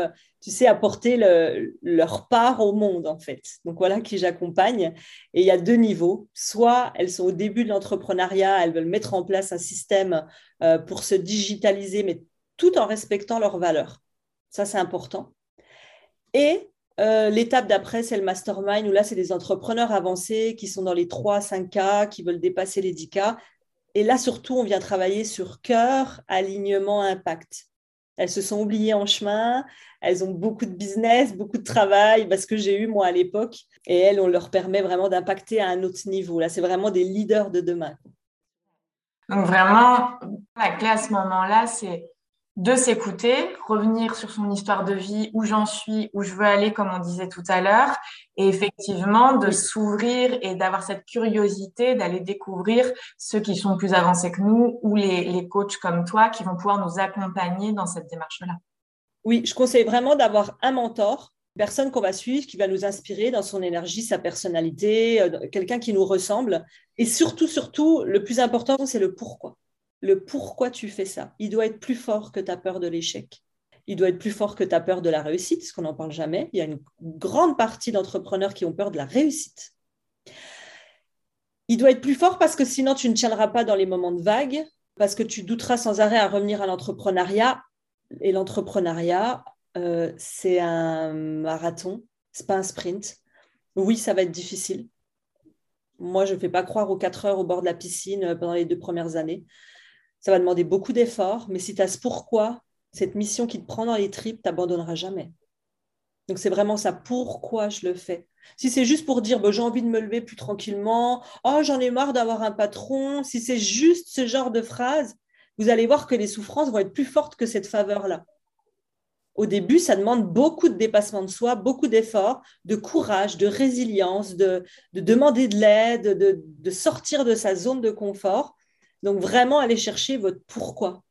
tu sais, apporter leur part au monde, en fait. Donc voilà qui j'accompagne. Et il y a deux niveaux. Soit elles sont au début de l'entrepreneuriat, elles veulent mettre en place un système euh, pour se digitaliser, mais tout en respectant leurs valeurs. Ça, c'est important. Et euh, l'étape d'après, c'est le mastermind, où là, c'est des entrepreneurs avancés qui sont dans les 3, 5 cas, qui veulent dépasser les 10 cas. Et là, surtout, on vient travailler sur cœur, alignement, impact. Elles se sont oubliées en chemin, elles ont beaucoup de business, beaucoup de travail, parce que j'ai eu moi à l'époque. Et elles, on leur permet vraiment d'impacter à un autre niveau. Là, c'est vraiment des leaders de demain. Donc vraiment, la clé à ce moment-là, c'est de s'écouter, revenir sur son histoire de vie, où j'en suis, où je veux aller, comme on disait tout à l'heure, et effectivement de s'ouvrir et d'avoir cette curiosité d'aller découvrir ceux qui sont plus avancés que nous ou les, les coachs comme toi qui vont pouvoir nous accompagner dans cette démarche-là. Oui, je conseille vraiment d'avoir un mentor, personne qu'on va suivre, qui va nous inspirer dans son énergie, sa personnalité, euh, quelqu'un qui nous ressemble. Et surtout, surtout, le plus important, c'est le pourquoi le pourquoi tu fais ça. Il doit être plus fort que ta peur de l'échec. Il doit être plus fort que ta peur de la réussite, parce qu'on n'en parle jamais. Il y a une grande partie d'entrepreneurs qui ont peur de la réussite. Il doit être plus fort parce que sinon tu ne tiendras pas dans les moments de vague, parce que tu douteras sans arrêt à revenir à l'entrepreneuriat. Et l'entrepreneuriat, euh, c'est un marathon, c'est pas un sprint. Oui, ça va être difficile. Moi, je ne fais pas croire aux quatre heures au bord de la piscine euh, pendant les deux premières années. Ça va demander beaucoup d'efforts, mais si tu as ce pourquoi, cette mission qui te prend dans les tripes, tu n'abandonneras jamais. Donc c'est vraiment ça, pourquoi je le fais. Si c'est juste pour dire bah, j'ai envie de me lever plus tranquillement, oh j'en ai marre d'avoir un patron, si c'est juste ce genre de phrase, vous allez voir que les souffrances vont être plus fortes que cette faveur-là. Au début, ça demande beaucoup de dépassement de soi, beaucoup d'efforts, de courage, de résilience, de, demander de l'aide, de sortir de sa zone de confort. Donc vraiment aller chercher votre pourquoi.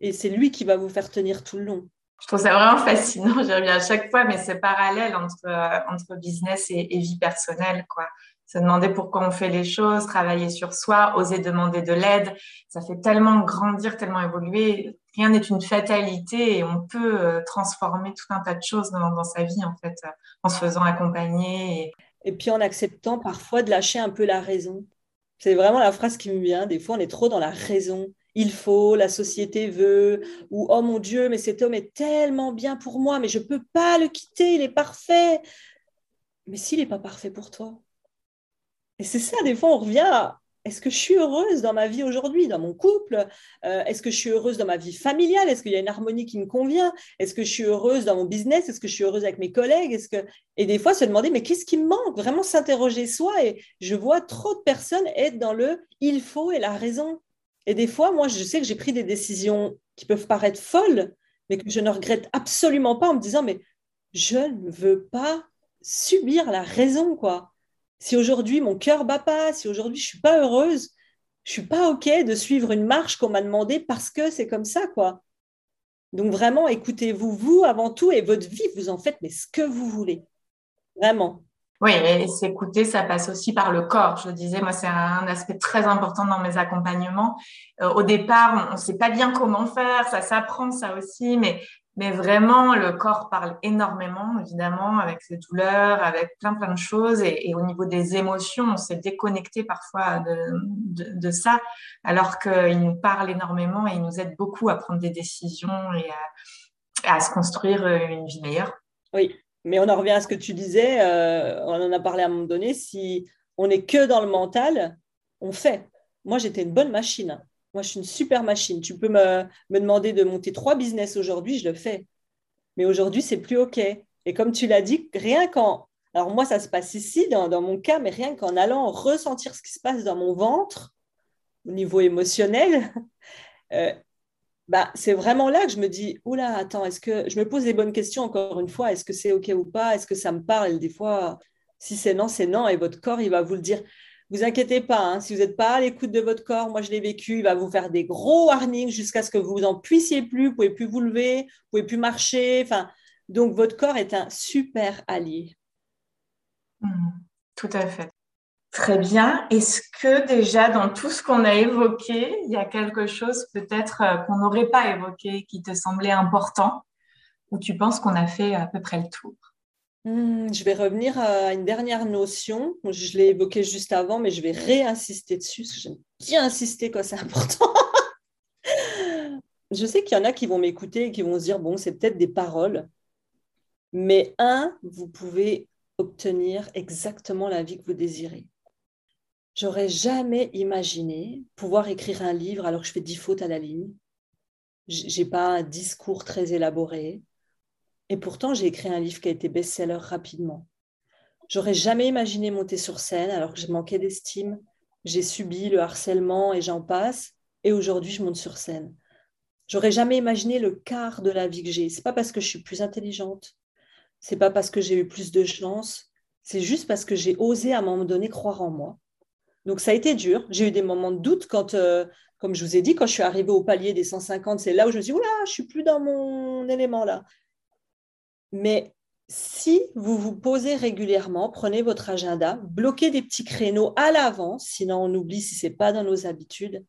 Et c'est lui qui va vous faire tenir tout le long. Je trouve ça vraiment fascinant, j'y reviens à chaque fois, mais c'est parallèle entre, entre business et, vie personnelle. quoi. Se demander pourquoi on fait les choses, travailler sur soi, oser demander de l'aide, ça fait tellement grandir, tellement évoluer. Rien n'est une fatalité et on peut euh, transformer tout un tas de choses dans, sa vie, en fait, en se faisant accompagner. et puis en acceptant parfois de lâcher un peu la raison. C'est vraiment la phrase qui me vient. Des fois, on est trop dans la raison. Il faut, la société veut, ou oh mon Dieu, mais cet homme est tellement bien pour moi, mais je ne peux pas le quitter, il est parfait. Mais s'il n'est pas parfait pour toi? Et c'est ça, des fois, on revient à est-ce que je suis heureuse dans ma vie aujourd'hui, dans mon couple? Euh, Est-ce que je suis heureuse dans ma vie familiale? Est-ce qu'il y a une harmonie qui me convient? Est-ce que je suis heureuse dans mon business? Est-ce que je suis heureuse avec mes collègues? Et des fois se demander mais qu'est-ce qui me manque? Vraiment s'interroger soi et je vois trop de personnes être dans le il faut et la raison. Et des fois, moi, je sais que j'ai pris des décisions qui peuvent paraître folles, mais que je ne regrette absolument pas en me disant mais je ne veux pas subir la raison quoi si aujourd'hui mon cœur bat pas, si aujourd'hui je suis pas heureuse, je suis pas ok de suivre une marche qu'on m'a demandé parce que c'est comme ça quoi. Donc vraiment écoutez-vous vous avant tout et votre vie vous en faites mais ce que vous voulez. Vraiment. Oui, et s'écouter, ça passe aussi par le corps. Je disais, moi, c'est un aspect très important dans mes accompagnements. Euh, au départ, on ne sait pas bien comment faire, ça s'apprend, ça aussi, mais Mais vraiment, le corps parle énormément, évidemment, avec ses douleurs, avec plein, plein de choses. Et, au niveau des émotions, on s'est déconnecté parfois de, ça, alors qu'il nous parle énormément et il nous aide beaucoup à prendre des décisions et à, à se construire une vie meilleure. Oui, mais on en revient à ce que tu disais, euh, on en a parlé à un moment donné, si on n'est que dans le mental, on fait. Moi, j'étais une bonne machine. Moi, je suis une super machine. Tu peux me, demander de monter trois business aujourd'hui, je le fais. Mais aujourd'hui, c'est plus OK. Et comme tu l'as dit, rien qu'en... Alors moi, ça se passe ici, dans, mon cas, mais rien qu'en allant ressentir ce qui se passe dans mon ventre, au niveau émotionnel, <laughs> euh, bah, c'est vraiment là que je me dis, oula, attends, est-ce que je me pose des bonnes questions encore une fois, est-ce que c'est OK ou pas, est-ce que ça me parle? Des fois, si c'est non, c'est non, et votre corps, il va vous le dire. Vous inquiétez pas, hein, si vous n'êtes pas à l'écoute de votre corps, moi je l'ai vécu, il va vous faire des gros warnings jusqu'à ce que vous n'en puissiez plus, vous pouvez plus vous lever, vous pouvez plus marcher. Donc votre corps est un super allié. Hmm, tout à fait. Très bien. Est-ce que déjà dans tout ce qu'on a évoqué, il y a quelque chose peut-être euh, qu'on n'aurait pas évoqué qui te semblait important ou tu penses qu'on a fait à peu près le tour? Hmm, Je vais revenir à une dernière notion. Je l'ai évoqué juste avant, mais je vais réinsister dessus parce j'aime bien insister quand c'est <laughs> important. je sais qu'il y en a qui vont m'écouter et qui vont se dire, bon, c'est peut-être des paroles. Mais un, vous pouvez obtenir exactement la vie que vous désirez. J'aurais jamais imaginé pouvoir écrire un livre alors que je fais dix fautes à la ligne. J'ai pas un discours très élaboré. Et pourtant, j'ai écrit un livre qui a été best-seller rapidement. J'aurais jamais imaginé monter sur scène alors que je manquais d'estime. J'ai subi le harcèlement et j'en passe. Et aujourd'hui, je monte sur scène. J'aurais jamais imaginé le quart de la vie que j'ai. C'est pas parce que je suis plus intelligente. C'est pas parce que j'ai eu plus de chance. C'est juste parce que j'ai osé à un moment donné croire en moi. Donc ça a été dur. J'ai eu des moments de doute quand, euh, comme je vous ai dit, quand je suis arrivée au palier des 150, c'est là où je me suis dit, oula, je suis plus dans mon élément là. Mais si vous vous posez régulièrement, prenez votre agenda, bloquez des petits créneaux à l'avance, sinon on oublie si ce n'est pas dans nos habitudes.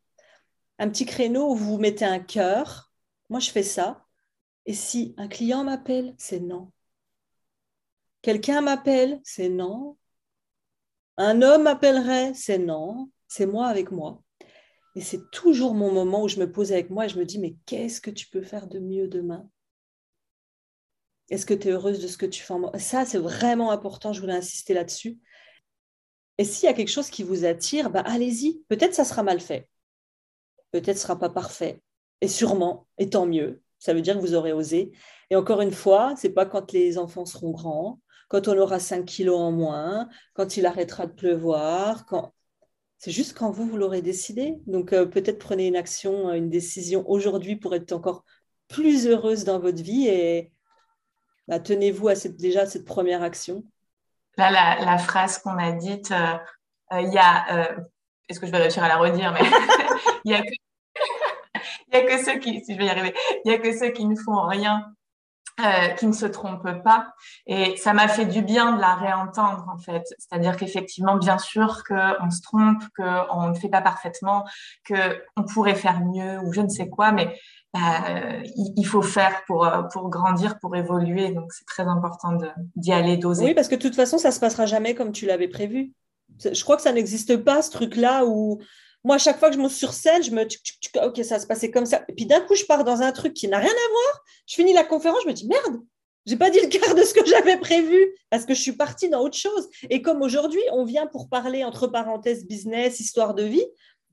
Un petit créneau où vous mettez un cœur. Moi, je fais ça. Et si un client m'appelle, c'est non. Quelqu'un m'appelle, c'est non. Un homme m'appellerait, c'est non, c'est moi avec moi. Et c'est toujours mon moment où je me pose avec moi et je me dis, mais qu'est-ce que tu peux faire de mieux demain? Est-ce que tu es heureuse de ce que tu fais Ça, c'est vraiment important, je voulais insister là-dessus. Et s'il y a quelque chose qui vous attire, bah, allez-y. Peut-être ça sera mal fait. Peut-être sera pas parfait. Et sûrement, et tant mieux. Ça veut dire que vous aurez osé. Et encore une fois, c'est pas quand les enfants seront grands, quand on aura 5 kilos en moins, quand il arrêtera de pleuvoir, quand... C'est juste quand vous, vous l'aurez décidé. Donc euh, peut-être prenez une action, une décision aujourd'hui pour être encore plus heureuse dans votre vie et bah, tenez-vous à cette, déjà cette première action. Là, la, phrase qu'on a dite, euh, euh, il y a, est-ce que je vais réussir à la redire, mais <laughs> il n'y <laughs> a, que ceux qui, il y a que ceux qui ne font rien euh, qui ne se trompe pas. Et ça m'a fait du bien de la réentendre, en fait. C'est-à-dire qu'effectivement, bien sûr qu'on se trompe, qu'on ne fait pas parfaitement, qu'on pourrait faire mieux ou je ne sais quoi, mais euh, il faut faire pour, euh, pour grandir, pour évoluer. Donc, c'est très important d'y aller doser. Oui, parce que de toute façon, ça ne se passera jamais comme tu l'avais prévu. Je crois que ça n'existe pas, ce truc-là où moi, à chaque fois que je monte sur scène, je me dis, ok, ça se passait comme ça. Et puis d'un coup, je pars dans un truc qui n'a rien à voir. Je finis la conférence, je me dis, merde, j'ai pas dit le quart de ce que j'avais prévu parce que je suis partie dans autre chose. Et comme aujourd'hui, on vient pour parler, entre parenthèses, business, histoire de vie,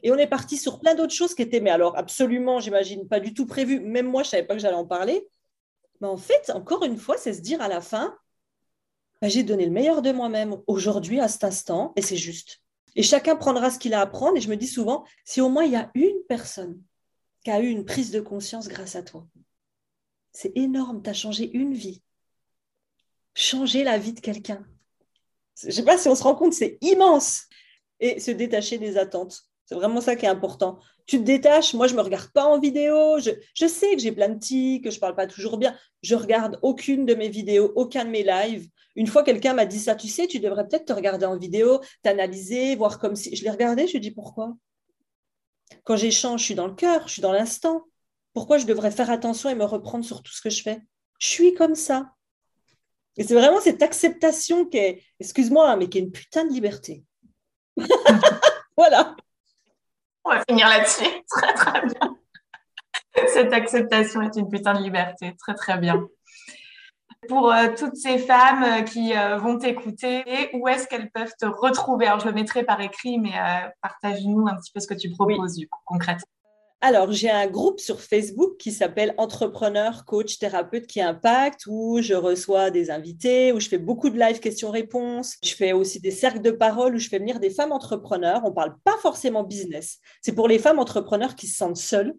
et on est parti sur plein d'autres choses qui étaient, mais alors absolument, j'imagine, pas du tout prévues. Même moi, je savais pas que j'allais en parler. Mais en fait, encore une fois, c'est se dire à la fin, bah, j'ai donné le meilleur de moi-même aujourd'hui, à cet instant, et c'est juste. Et chacun prendra ce qu'il a à prendre. Et je me dis souvent, si au moins il y a une personne qui a eu une prise de conscience grâce à toi, c'est énorme, tu as changé une vie. Changer la vie de quelqu'un. Je ne sais pas si on se rend compte, c'est immense. Et se détacher des attentes. C'est vraiment ça qui est important. Tu te détaches, moi je ne me regarde pas en vidéo, je, sais que j'ai plein de tics, que je ne parle pas toujours bien. Je regarde aucune de mes vidéos, aucun de mes lives. Une fois, quelqu'un m'a dit ça, tu sais, tu devrais peut-être te regarder en vidéo, t'analyser, voir comme si. Je l'ai regardé, je lui ai dit pourquoi? Quand j'échange, je suis dans le cœur, je suis dans l'instant. Pourquoi je devrais faire attention et me reprendre sur tout ce que je fais? Je suis comme ça. Et c'est vraiment cette acceptation qui est, excuse-moi, hein, mais qui est une putain de liberté. <laughs> voilà. On va finir là-dessus. <laughs> Très, très bien. Cette acceptation est une putain de liberté. Très, très bien. Pour euh, toutes ces femmes euh, qui euh, vont t'écouter, où est-ce qu'elles peuvent te retrouver? Alors, je le mettrai par écrit, mais partage-nous un petit peu ce que tu proposes du coup, concrètement. Alors, j'ai un groupe sur Facebook qui s'appelle Entrepreneur, Coach, Thérapeute qui Impact, où je reçois des invités, où je fais beaucoup de live questions-réponses. Je fais aussi des cercles de parole où je fais venir des femmes entrepreneurs. On ne parle pas forcément business. C'est pour les femmes entrepreneurs qui se sentent seules,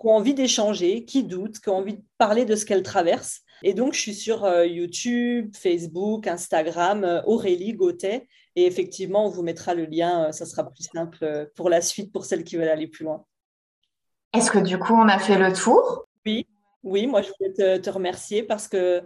qui ont envie d'échanger, qui doutent, qui ont envie de parler de ce qu'elles traversent. Et donc, je suis sur euh, YouTube, Facebook, Instagram, euh, Aurélie Gauthet. Et effectivement, on vous mettra le lien. Euh, ça sera plus simple pour la suite pour celles qui veulent aller plus loin. Est-ce que du coup, on a fait le tour? Oui, oui, moi je voulais te, remercier parce que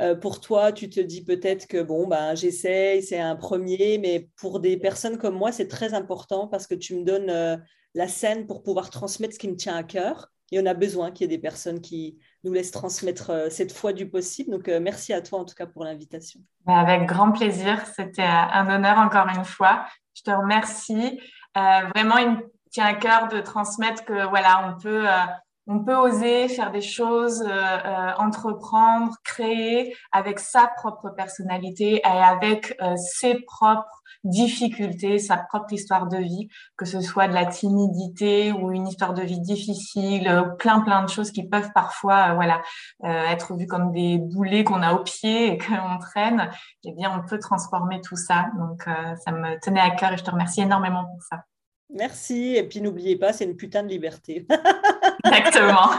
euh, pour toi, tu te dis peut-être que bon, ben, j'essaye, c'est un premier, mais pour des personnes comme moi, c'est très important parce que tu me donnes euh, la scène pour pouvoir transmettre ce qui me tient à cœur. Et on a besoin qu'il y ait des personnes qui nous laissent transmettre euh, cette foi du possible. Donc, merci à toi en tout cas pour l'invitation. Bah, avec grand plaisir. C'était un honneur encore une fois. Je te remercie. vraiment une tient à cœur de transmettre que voilà, on peut, euh, on peut oser faire des choses, euh, euh, entreprendre, créer avec sa propre personnalité et avec ses propres difficultés, sa propre histoire de vie, que ce soit de la timidité ou une histoire de vie difficile, plein plein de choses qui peuvent parfois voilà être vues comme des boulets qu'on a au pied et <laughs> qu'on traîne. Eh bien, on peut transformer tout ça. Donc, ça me tenait à cœur et je te remercie énormément pour ça. Merci. Et puis n'oubliez pas, c'est une putain de liberté. <laughs> Exactement.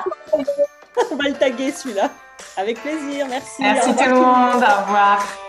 On va le taguer celui-là. Avec plaisir. Merci. Merci tout le monde. Au revoir.